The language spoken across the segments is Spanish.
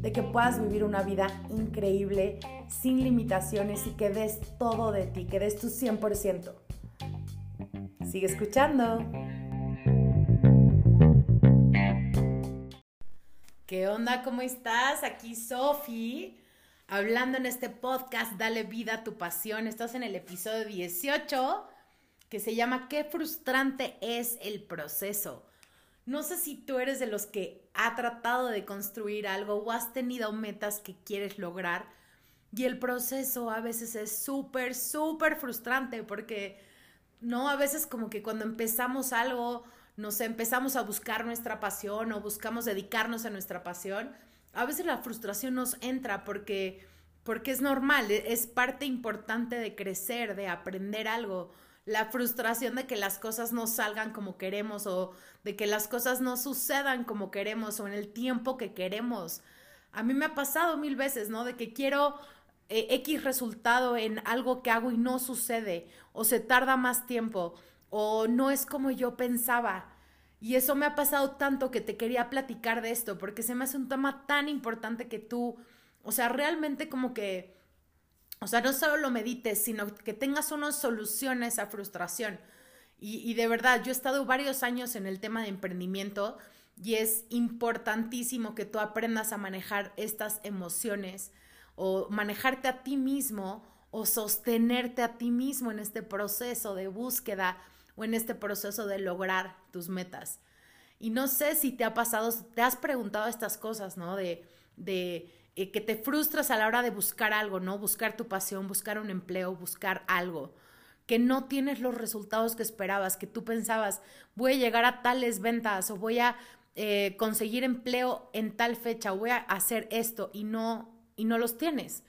de que puedas vivir una vida increíble, sin limitaciones y que des todo de ti, que des tu 100%. Sigue escuchando. ¿Qué onda? ¿Cómo estás? Aquí Sofi, hablando en este podcast Dale vida a tu pasión. Estás en el episodio 18 que se llama ¿Qué frustrante es el proceso? No sé si tú eres de los que ha tratado de construir algo o has tenido metas que quieres lograr y el proceso a veces es súper, súper frustrante porque, no, a veces como que cuando empezamos algo nos empezamos a buscar nuestra pasión o buscamos dedicarnos a nuestra pasión, a veces la frustración nos entra porque, porque es normal, e, es parte importante de crecer, de aprender algo. La frustración de que las cosas no salgan como queremos o de que las cosas no sucedan como queremos o en el tiempo que queremos. A mí me ha pasado mil veces, ¿no? De que quiero eh, X resultado en algo que hago y no sucede o se tarda más tiempo o no es como yo pensaba. Y eso me ha pasado tanto que te quería platicar de esto, porque se me hace un tema tan importante que tú, o sea, realmente como que, o sea, no solo lo medites, sino que tengas una solución a esa frustración. Y, y de verdad, yo he estado varios años en el tema de emprendimiento y es importantísimo que tú aprendas a manejar estas emociones o manejarte a ti mismo o sostenerte a ti mismo en este proceso de búsqueda o en este proceso de lograr tus metas. Y no sé si te ha pasado, te has preguntado estas cosas, ¿no? De, de eh, que te frustras a la hora de buscar algo, ¿no? Buscar tu pasión, buscar un empleo, buscar algo. Que no tienes los resultados que esperabas, que tú pensabas, voy a llegar a tales ventas o voy a eh, conseguir empleo en tal fecha voy a hacer esto y no, y no los tienes.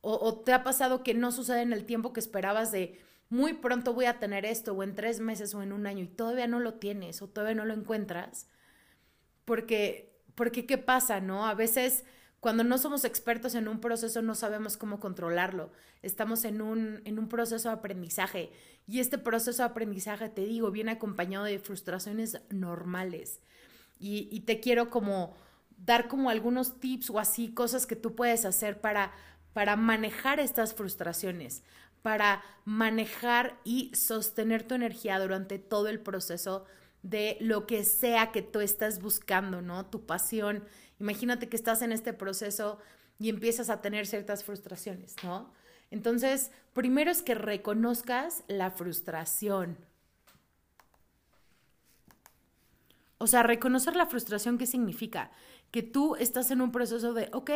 O, o te ha pasado que no sucede en el tiempo que esperabas de, muy pronto voy a tener esto, o en tres meses o en un año, y todavía no lo tienes o todavía no lo encuentras, porque, porque ¿qué pasa, no? A veces cuando no somos expertos en un proceso no sabemos cómo controlarlo. Estamos en un, en un proceso de aprendizaje y este proceso de aprendizaje, te digo, viene acompañado de frustraciones normales. Y, y te quiero como dar como algunos tips o así, cosas que tú puedes hacer para, para manejar estas frustraciones, para manejar y sostener tu energía durante todo el proceso de lo que sea que tú estás buscando, ¿no? Tu pasión. Imagínate que estás en este proceso y empiezas a tener ciertas frustraciones, ¿no? Entonces, primero es que reconozcas la frustración. O sea, reconocer la frustración, ¿qué significa? Que tú estás en un proceso de, ok,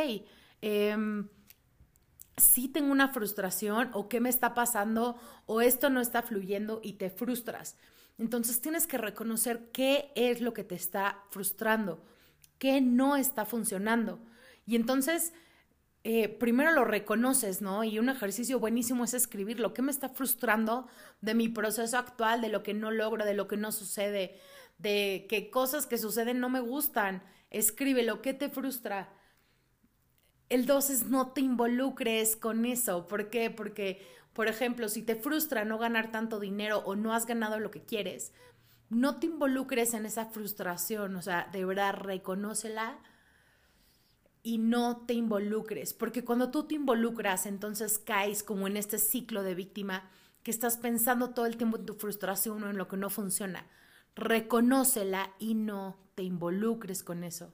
eh, sí tengo una frustración o qué me está pasando o esto no está fluyendo y te frustras. Entonces tienes que reconocer qué es lo que te está frustrando, qué no está funcionando. Y entonces, eh, primero lo reconoces, ¿no? Y un ejercicio buenísimo es escribir lo que me está frustrando de mi proceso actual, de lo que no logro, de lo que no sucede, de qué cosas que suceden no me gustan. Escribe lo que te frustra el dos es no te involucres con eso. ¿Por qué? Porque, por ejemplo, si te frustra no ganar tanto dinero o no has ganado lo que quieres, no te involucres en esa frustración. O sea, de verdad, reconócela y no te involucres. Porque cuando tú te involucras, entonces caes como en este ciclo de víctima que estás pensando todo el tiempo en tu frustración o en lo que no funciona. Reconócela y no te involucres con eso.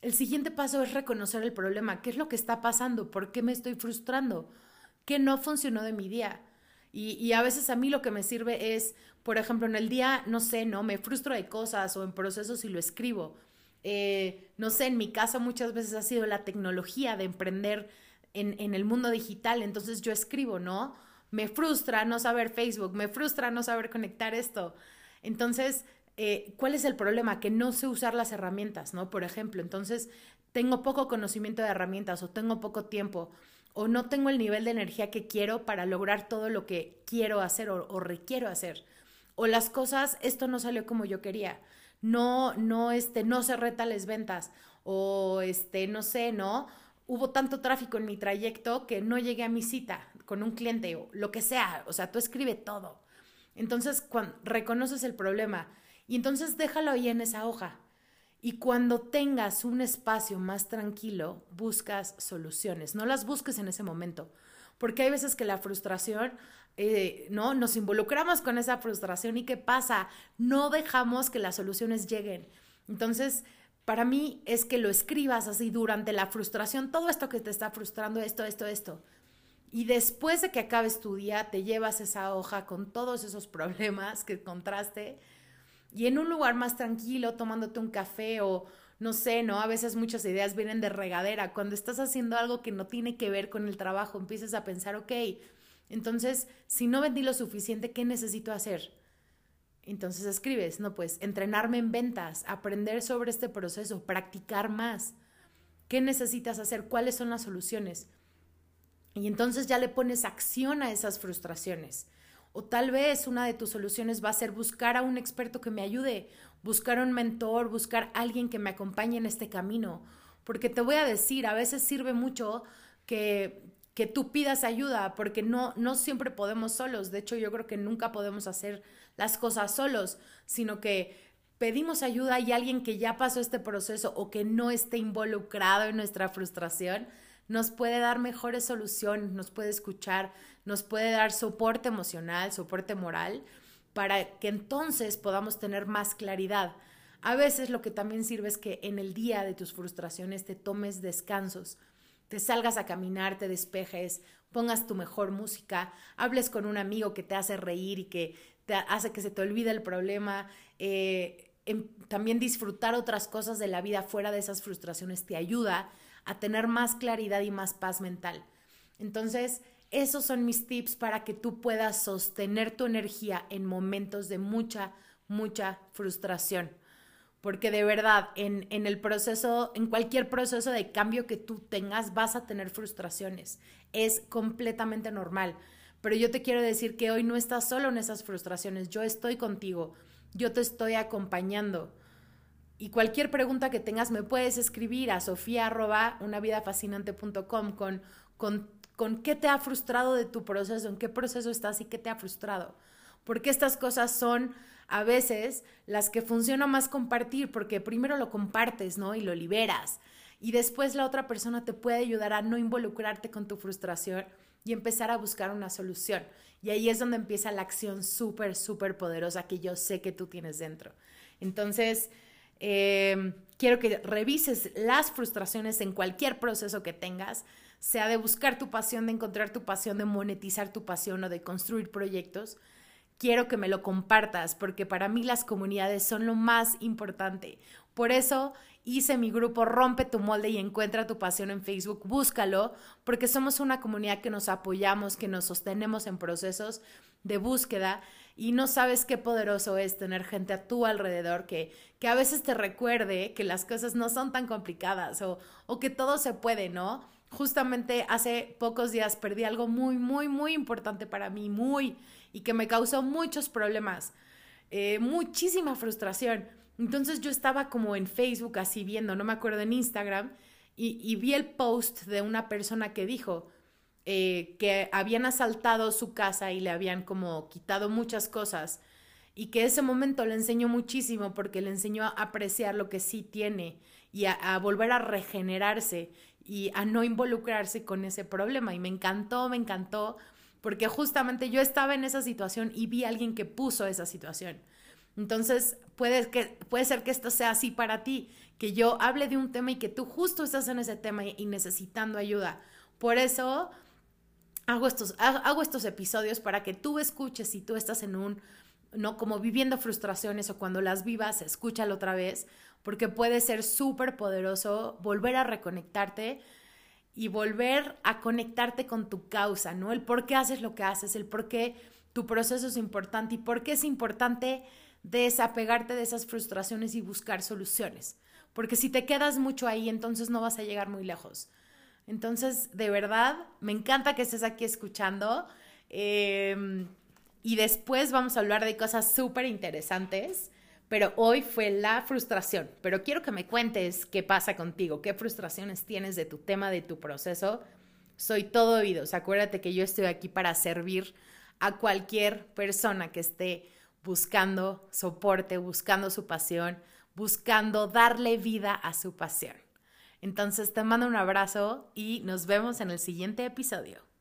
El siguiente paso es reconocer el problema. ¿Qué es lo que está pasando? ¿Por qué me estoy frustrando? ¿Qué no funcionó de mi día? Y, a veces a mí lo que me sirve es, por ejemplo, en el día, no sé, no, me frustro de cosas o en procesos y lo escribo. Eh, no sé, en mi caso muchas veces ha sido la tecnología de emprender en, en el mundo digital, entonces yo escribo, ¿no? Me frustra no saber Facebook, me frustra no saber conectar esto. Entonces, eh, ¿cuál es el problema? Que no sé usar las herramientas, ¿no? Por ejemplo, entonces tengo poco conocimiento de herramientas o tengo poco tiempo o no tengo el nivel de energía que quiero para lograr todo lo que quiero hacer o, requiero hacer. O las cosas, esto no salió como yo quería. No, no, este, no cerré tales ventas. O este, no sé, ¿no? Hubo tanto tráfico en mi trayecto que no llegué a mi cita con un cliente o lo que sea. O sea, tú escribe todo. Entonces, cuando reconoces el problema y entonces déjalo ahí en esa hoja. Y cuando tengas un espacio más tranquilo, buscas soluciones. No las busques en ese momento, porque hay veces que la frustración, eh, ¿no? Nos involucramos con esa frustración y ¿qué pasa? No dejamos que las soluciones lleguen. Entonces, para mí es que lo escribas así durante la frustración, todo esto que te está frustrando, esto, esto, esto. Y después de que acabes tu día, te llevas esa hoja con todos esos problemas que encontraste y en un lugar más tranquilo, tomándote un café o no sé, ¿no? A veces muchas ideas vienen de regadera. Cuando estás haciendo algo que no tiene que ver con el trabajo, empiezas a pensar, ok, entonces, si no vendí lo suficiente, ¿qué necesito hacer? Entonces escribes, no, pues entrenarme en ventas, aprender sobre este proceso, practicar más. ¿Qué necesitas hacer? ¿Cuáles son las soluciones? Y entonces ya le pones acción a esas frustraciones. O tal vez una de tus soluciones va a ser buscar a un experto que me ayude, buscar un mentor, buscar alguien que me acompañe en este camino. Porque te voy a decir, a veces sirve mucho que, que tú pidas ayuda, porque no, no siempre podemos solos. De hecho, yo creo que nunca podemos hacer las cosas solos, sino que pedimos ayuda y alguien que ya pasó este proceso o que no esté involucrado en nuestra frustración, nos puede dar mejores soluciones, nos puede escuchar, nos puede dar soporte emocional, soporte moral, para que entonces podamos tener más claridad. A veces lo que también sirve es que en el día de tus frustraciones te tomes descansos, te salgas a caminar, te despejes, pongas tu mejor música, hables con un amigo que te hace reír y que te hace que se te olvide el problema. Eh, em, también disfrutar otras cosas de la vida fuera de esas frustraciones te ayuda a tener más claridad y más paz mental. Entonces, esos son mis tips para que tú puedas sostener tu energía en momentos de mucha, mucha frustración. Porque de verdad, en, en, el proceso, en cualquier proceso de cambio que tú tengas, vas a tener frustraciones. Es completamente normal. Pero yo te quiero decir que hoy no estás solo en esas frustraciones. Yo estoy contigo. Yo te estoy acompañando. Y cualquier pregunta que tengas me puedes escribir a sofía.unavidafascinante.com con, con, con qué te ha frustrado de tu proceso, en qué proceso estás y qué te ha frustrado. Porque estas cosas son a veces las que funciona más compartir, porque primero lo compartes, ¿no? Y lo liberas. Y después la otra persona te puede ayudar a no involucrarte con tu frustración y empezar a buscar una solución. Y ahí es donde empieza la acción súper, súper poderosa que yo sé que tú tienes dentro. Entonces, eh, quiero que revises las frustraciones en cualquier proceso que tengas, sea de buscar tu pasión, de encontrar tu pasión, de monetizar tu pasión o de construir proyectos. Quiero que me lo compartas porque para mí las comunidades son lo más importante. Por eso hice mi grupo Rompe tu molde y encuentra tu pasión en Facebook. Búscalo porque somos una comunidad que nos apoyamos, que nos sostenemos en procesos de búsqueda y no sabes qué poderoso es tener gente a tu alrededor que, que a veces te recuerde que las cosas no son tan complicadas o, o que todo se puede, ¿no? Justamente hace pocos días perdí algo muy, muy, muy importante para mí, muy, y que me causó muchos problemas, eh, muchísima frustración. Entonces yo estaba como en Facebook así viendo, no me acuerdo en Instagram, y, vi el post de una persona que dijo, eh, que habían asaltado su casa y le habían como quitado muchas cosas y que ese momento le enseñó muchísimo porque le enseñó a apreciar lo que sí tiene y a, volver a regenerarse y a no involucrarse con ese problema. Y me encantó, me encantó, porque justamente yo estaba en esa situación y vi a alguien que puso esa situación. Entonces, puede, que, puede ser que esto sea así para ti, que yo hable de un tema y que tú justo estás en ese tema y necesitando ayuda. Por eso hago estos, hago estos episodios para que tú escuches si tú estás en un, ¿no? Como viviendo frustraciones o cuando las vivas, escúchalo otra vez, porque puede ser súper poderoso volver a reconectarte y volver a conectarte con tu causa, ¿no? El por qué haces lo que haces, el por qué tu proceso es importante y por qué es importante desapegarte de esas frustraciones y buscar soluciones. Porque si te quedas mucho ahí, entonces no vas a llegar muy lejos. Entonces, de verdad, me encanta que estés aquí escuchando. Em, y después vamos a hablar de cosas súper interesantes. Pero hoy fue la frustración. Pero quiero que me cuentes qué pasa contigo, qué frustraciones tienes de tu tema, de tu proceso. Soy todo oídos. Acuérdate que yo estoy aquí para servir a cualquier persona que esté buscando soporte, buscando su pasión, buscando darle vida a su pasión. Entonces te mando un abrazo y nos vemos en el siguiente episodio.